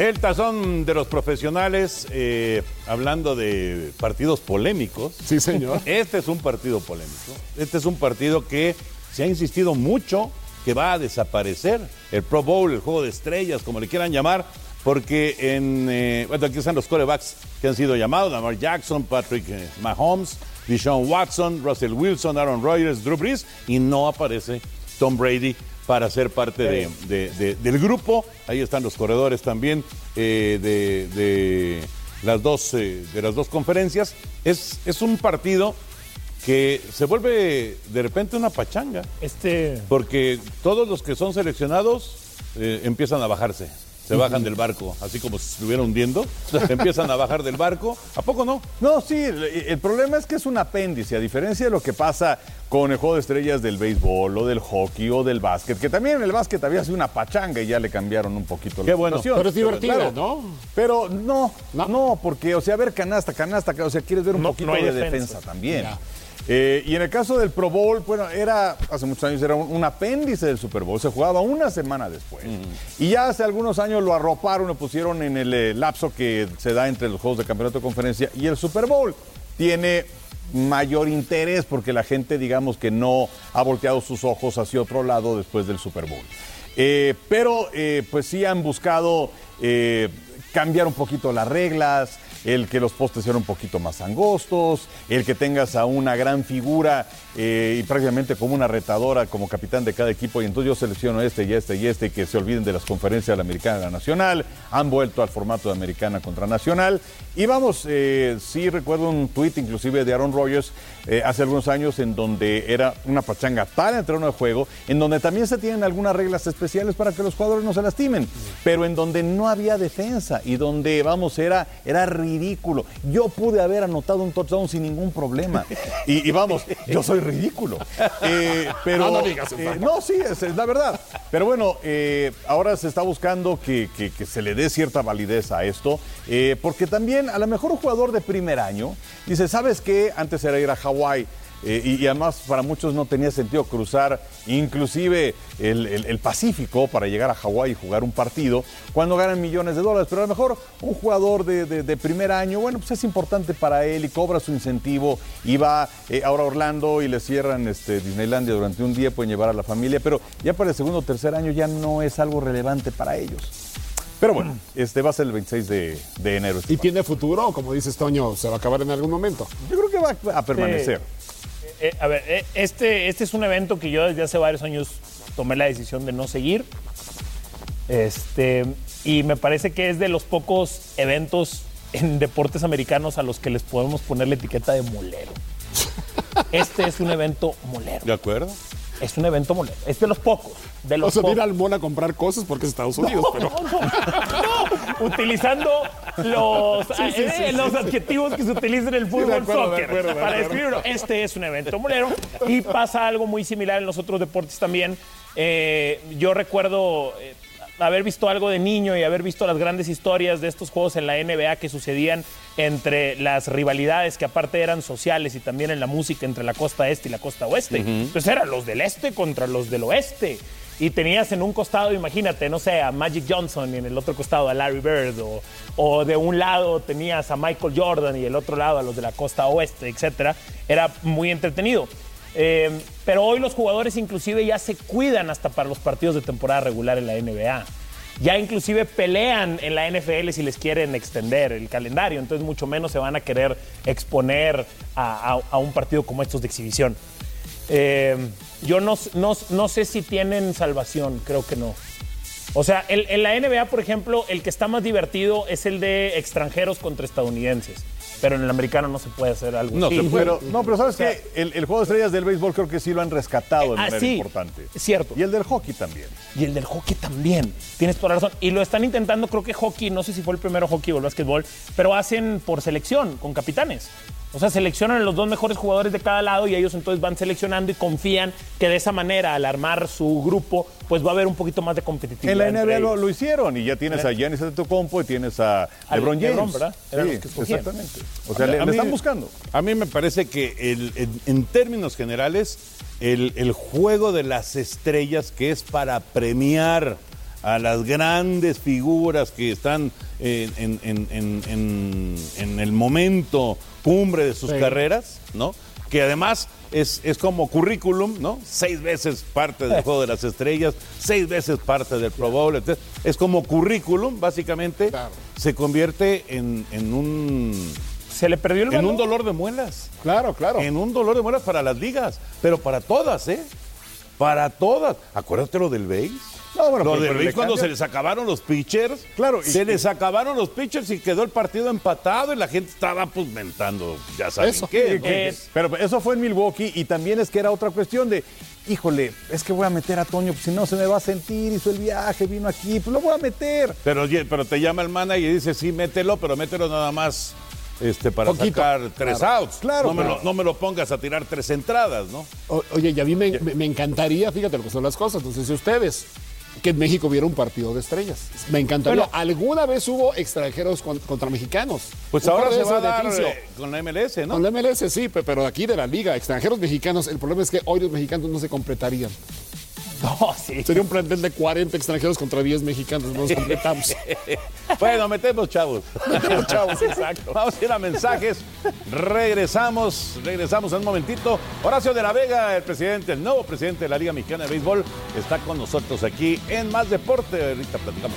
El tazón de los profesionales, eh, hablando de partidos polémicos. Sí, señor. Este es un partido polémico. Este es un partido que se ha insistido mucho que va a desaparecer. El Pro Bowl, el juego de estrellas, como le quieran llamar, porque en. eh, bueno, aquí están los corebacks que han sido llamados: Lamar Jackson, Patrick eh, Mahomes, Deshaun Watson, Russell Wilson, Aaron Rodgers, Drew Brees, y no aparece Tom Brady para ser parte de- de- de- del grupo. Ahí están los corredores también eh, de, de las dos, eh, de las dos conferencias. Es, es un partido que se vuelve de repente una pachanga. Este. Porque todos los que son seleccionados eh, empiezan a bajarse. Se bajan del barco, así como si se estuviera hundiendo. empiezan a bajar del barco. ¿A poco no? No, sí, el, el problema es que es un apéndice, a diferencia de lo que pasa con el juego de estrellas del béisbol o del hockey o del básquet, que también en el básquet había sido una pachanga y ya le cambiaron un poquito Qué la bueno. situación. Pero es divertida, claro, ¿no? Pero no, no, porque, o sea, ver canasta, canasta, o sea, quieres ver un No- poquito no hay de defensa. defensa, también. Ya. Eh, y en el caso del Pro Bowl, bueno, era, hace muchos años era un, un apéndice del Super Bowl, se jugaba una semana después. Y ya hace algunos años lo arroparon, lo pusieron en el eh, lapso que se da entre los juegos de campeonato de conferencia y el Super Bowl. Tiene mayor interés porque la gente, digamos que no ha volteado sus ojos hacia otro lado después del Super Bowl. Eh, pero pues sí han buscado cambiar un poquito las reglas, el que los postes sean un poquito más angostos, el que tengas a una gran figura eh, y prácticamente como una retadora como capitán de cada equipo y entonces yo selecciono este y este y este y que se olviden de las conferencias de la americana y la nacional, han vuelto al formato de americana contra nacional y vamos, eh, sí recuerdo un tuit inclusive de Aaron Rodgers eh, hace algunos años en donde era una pachanga para el terreno de juego, en donde también se tienen algunas reglas especiales para que los jugadores no se lastimen, pero en donde no había defensa y donde, vamos, era, era ridículo. Yo pude haber anotado un touchdown sin ningún problema. Y, y vamos, yo soy ridículo. Eh, pero, No, no digas eh, no, sí, es, es la verdad. Pero bueno, eh, ahora se está buscando que, que- que se le dé cierta validez a esto, eh, porque también a lo mejor un jugador de primer año dice, ¿sabes qué? Antes era ir a Hawái. Eh, y, y además para muchos no tenía sentido cruzar inclusive el, el- el Pacífico para llegar a Hawái y jugar un partido cuando ganan millones de dólares. Pero a lo mejor un jugador de, de- de primer año, bueno, pues es importante para él y cobra su incentivo y va eh, ahora a Orlando y le cierran este, Disneylandia durante un día, pueden llevar a la familia, pero ya para el segundo o tercer año ya no es algo relevante para ellos. Pero bueno, este va a ser el 26 de, de enero. este ¿Y tiene futuro? o Como dices, Toño, se va a acabar en algún momento. Yo creo que va a permanecer. Eh, a ver, eh, este, este es un evento que yo desde hace varios años tomé la decisión de no seguir. Este, y me parece que es de los pocos eventos en deportes americanos a los que les podemos poner la etiqueta de molero. Este es un evento molero. ¿De acuerdo? es un evento molero. Es de los pocos. De los O sea, ir al mall a comprar cosas porque es Estados Unidos, pero. No, utilizando los, Sí, sí, eh, sí, los adjetivos que se utilizan en el fútbol acuerdo, de soccer acuerdo, de para describirlo. Este es un evento molero y pasa algo muy similar en los otros deportes también. Eh, yo recuerdo eh, haber visto algo de niño y haber visto las grandes historias de estos juegos en la NBA que sucedían entre las rivalidades que aparte eran sociales y también en la música entre la costa este y la costa oeste. Entonces eran los del este contra los del oeste. Y tenías en un costado, imagínate, no sé, a Magic Johnson y en el otro costado a Larry Bird. O, o de un lado tenías a Michael Jordan y el otro lado a los de la costa oeste, etcétera. Era muy entretenido. Eh, pero hoy los jugadores inclusive ya se cuidan hasta para los partidos de temporada regular en la NBA. Ya inclusive pelean en la NFL si les quieren extender el calendario, entonces mucho menos se van a querer exponer a- a un partido como estos de exhibición. Eh, yo no, no- no sé si tienen salvación, creo que no. O sea, el- en la NBA, por ejemplo, el que está más divertido es el de extranjeros contra estadounidenses. Pero en el americano no se puede hacer algo No así. se puede. Pero, no, pero ¿sabes O sea, qué? El, el juego de estrellas del béisbol creo que sí lo han rescatado de Ah, manera sí, importante. cierto. Y el del hockey también. Y el del hockey también. Tienes toda la razón. Y lo están intentando, creo que hockey, no sé si fue el primero hockey o el básquetbol, pero hacen por selección, con capitanes. O sea, seleccionan a los dos mejores jugadores de cada lado y ellos entonces van seleccionando y confían que de esa manera, al armar su grupo, pues va a haber un poquito más de competitividad. En la NBA lo, hicieron y ya tienes a Giannis Antetokounmpo y tienes a LeBron James. LeBron, ¿verdad? Sí, exactamente. O sea, le, A le mí- están buscando. A mí me parece que el- en, en términos generales, el, el juego de las estrellas, que es para premiar a las grandes figuras que están en, en- en- en- en- en el momento cumbre de sus Sí. carreras, ¿no? Que además es, es como currículum, ¿no? Seis veces parte del juego de las estrellas, seis veces parte del Pro Bowl, etc. Es como currículum, básicamente, Claro. se convierte en, en un Se le perdió el en valor. un dolor de muelas. Claro, claro. En un dolor de muelas para las ligas, pero para todas, ¿eh? Para todas. Acuérdate lo del BASE. No, bueno, lo del BASE cuando se les acabaron los pitchers. Claro, y- Se les acabaron los pitchers y quedó el partido empatado y la gente estaba pues mentando, ya saben Eso. qué. Sí, ¿no? que- pero eso fue en Milwaukee y también es que era otra cuestión de, híjole, es que voy a meter a Toño, pues si no se me va a sentir, hizo el viaje, vino aquí, pues lo voy a meter. Pero, oye, pero te llama el manager y dice, sí, mételo, pero mételo nada más este, para Poquito. sacar tres Claro. outs. Claro, no, me lo, no me lo pongas a tirar tres entradas, ¿no? O- oye, y a mí me, me- me encantaría, fíjate lo que son las cosas, no sé si ustedes, que en México hubiera un partido de estrellas. Me encantaría. Bueno. ¿Alguna vez hubo extranjeros con- contra mexicanos? Pues Un ahora se va a dar eh, con la MLS, ¿no? Con la MLS sí, pe- pero aquí de la liga, extranjeros mexicanos, el problema es que hoy los mexicanos no se completarían. No, sí. Sería un plantel de 40 extranjeros contra 10 mexicanos, no nos completamos. Bueno, metemos chavos. Metemos chavos, exacto. Vamos a ir a mensajes. Regresamos, regresamos en un momentito. Horacio de la Vega, el presidente, el nuevo presidente de la Liga Mexicana de Béisbol, está con nosotros aquí en Más Deporte. Ahorita platicamos.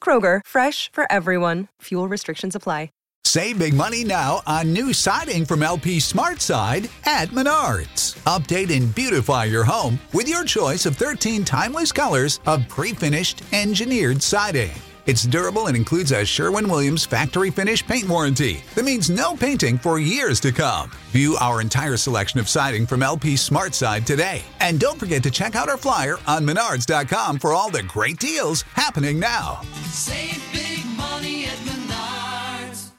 Kroger, fresh for everyone. Fuel restrictions apply. Save big money now on new siding from LP Smart Side at Menards. Update and beautify your home with your choice of 13 timeless colors of pre finished engineered siding. It's durable and includes a Sherwin Williams factory finish paint warranty that means no painting for years to come. View our entire selection of siding from LP Smart Side today. And don't forget to check out our flyer on menards.com for all the great deals happening now. Save big money at Menards.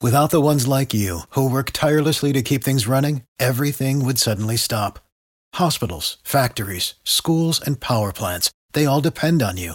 Without the ones like you, who work tirelessly to keep things running, everything would suddenly stop. Hospitals, factories, schools, and power plants, they all depend on you.